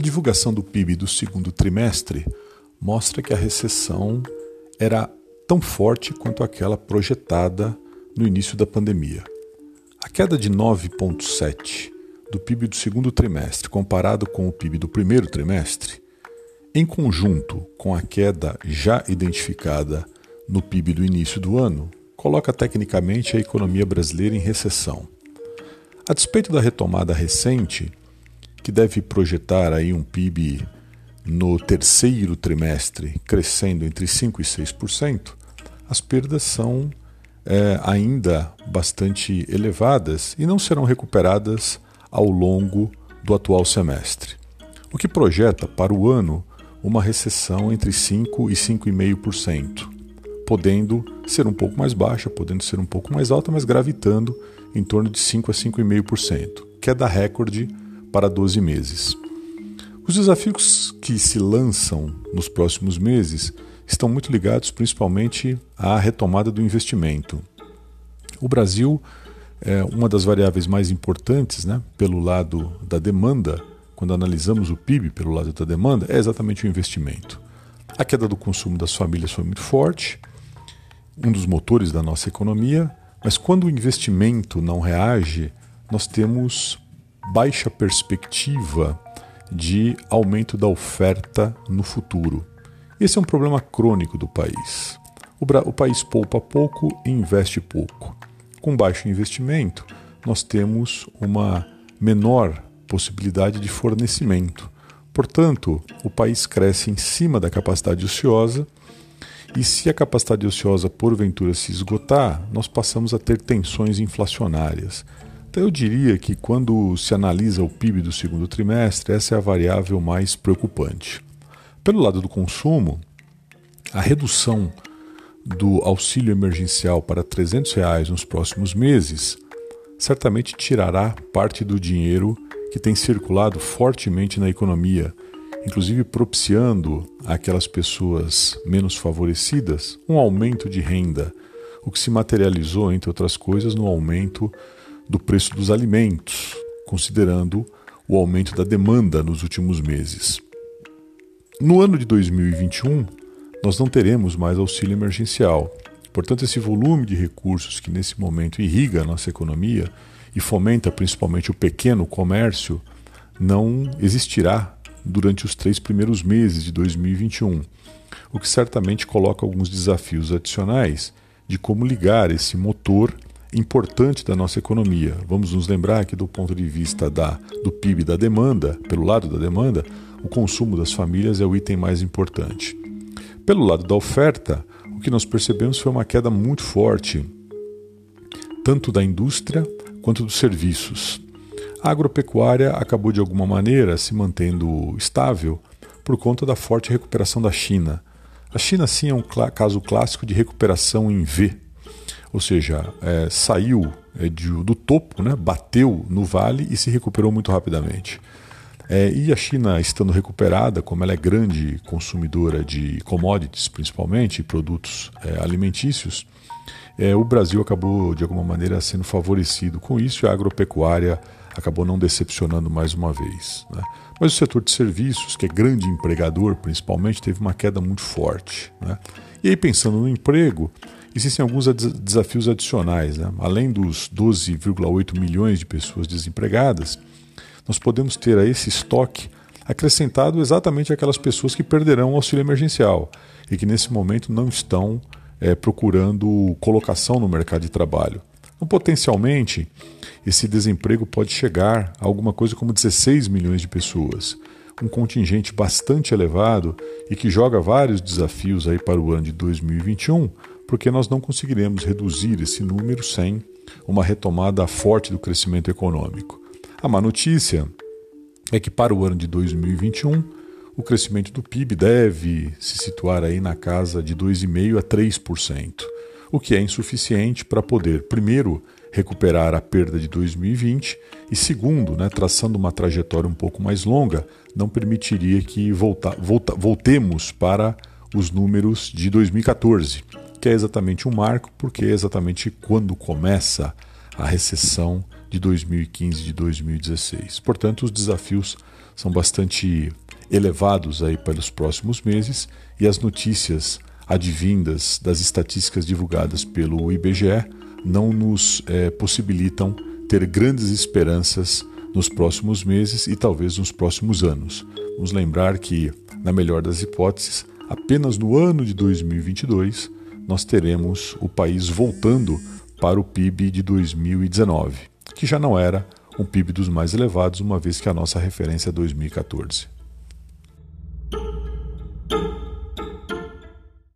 A divulgação do PIB do segundo trimestre mostra que a recessão era tão forte quanto aquela projetada no início da pandemia. A queda de 9,7 do PIB do segundo trimestre comparado com o PIB do primeiro trimestre, em conjunto com a queda já identificada no PIB do início do ano, coloca tecnicamente a economia brasileira em recessão. A despeito da retomada recente, que deve projetar aí um PIB no terceiro trimestre crescendo entre 5% e 6%, as perdas são é, ainda bastante elevadas e não serão recuperadas ao longo do atual semestre, o que projeta para o ano uma recessão entre 5% e 5,5%, podendo ser um pouco mais baixa, podendo ser um pouco mais alta, mas gravitando em torno de 5% a 5,5%, queda recorde para 12 meses. Os desafios que se lançam nos próximos meses estão muito ligados principalmente à retomada do investimento. O Brasil é uma das variáveis mais importantes né, pelo lado da demanda, quando analisamos o PIB pelo lado da demanda, é exatamente o investimento. A queda do consumo das famílias foi muito forte, um dos motores da nossa economia, mas quando o investimento não reage, nós temos baixa perspectiva de aumento da oferta no futuro. Esse é um problema crônico do país. O, o país poupa pouco e investe pouco. Com baixo investimento, nós temos uma menor possibilidade de fornecimento. Portanto, o país cresce em cima da capacidade ociosa e se a capacidade ociosa porventura se esgotar, nós passamos a ter tensões inflacionárias. Então eu diria que quando se analisa o PIB do segundo trimestre, essa é a variável mais preocupante. Pelo lado do consumo, a redução do auxílio emergencial para 300 reais nos próximos meses certamente tirará parte do dinheiro que tem circulado fortemente na economia, inclusive propiciando àquelas pessoas menos favorecidas um aumento de renda, o que se materializou, entre outras coisas, no aumento do preço dos alimentos, considerando o aumento da demanda nos últimos meses. No ano de 2021, nós não teremos mais auxílio emergencial. Portanto, esse volume de recursos que nesse momento irriga a nossa economia e fomenta principalmente o pequeno comércio não existirá durante os três primeiros meses de 2021, o que certamente coloca alguns desafios adicionais de como ligar esse motor importante da nossa economia. Vamos nos lembrar que, do ponto de vista da, do PIB da demanda, pelo lado da demanda, o consumo das famílias é o item mais importante. Pelo lado da oferta, o que nós percebemos foi uma queda muito forte, tanto da indústria quanto dos serviços. A agropecuária acabou de alguma maneira se mantendo estável por conta da forte recuperação da China. A China, sim, é um caso clássico de recuperação em V, ou seja, é, saiu é, de, do topo, né, bateu no vale e se recuperou muito rapidamente. É, e a China estando recuperada, como ela é grande consumidora de commodities, principalmente, produtos é, alimentícios, é, o Brasil acabou, de alguma maneira, sendo favorecido com isso e a agropecuária acabou não decepcionando mais uma vez. Né? Mas o setor de serviços, que é grande empregador principalmente, teve uma queda muito forte. Né? E aí, pensando no emprego, existem alguns desafios adicionais. Né? Além dos 12,8 milhões de pessoas desempregadas, nós podemos ter a esse estoque acrescentado exatamente aquelas pessoas que perderão o auxílio emergencial e que nesse momento não estão é, procurando colocação no mercado de trabalho. Então, potencialmente, esse desemprego pode chegar a alguma coisa como 16 milhões de pessoas, um contingente bastante elevado e que joga vários desafios aí para o ano de 2021, porque nós não conseguiremos reduzir esse número sem uma retomada forte do crescimento econômico. A má notícia é que para o ano de 2021 o crescimento do PIB deve se situar aí na casa de 2,5 a 3%, o que é insuficiente para poder, primeiro, recuperar a perda de 2020 e, segundo, né, traçando uma trajetória um pouco mais longa, não permitiria que volta, volta, voltemos para os números de 2014, que é exatamente um marco, porque é exatamente quando começa a recessão de 2015 e de 2016. Portanto, os desafios são bastante elevados aí pelos próximos meses e as notícias advindas das estatísticas divulgadas pelo IBGE não nos é, possibilitam ter grandes esperanças nos próximos meses e talvez nos próximos anos. Vamos lembrar que, na melhor das hipóteses, apenas no ano de 2022 nós teremos o país voltando para o PIB de 2019, que já não era um PIB dos mais elevados, uma vez que a nossa referência é 2014.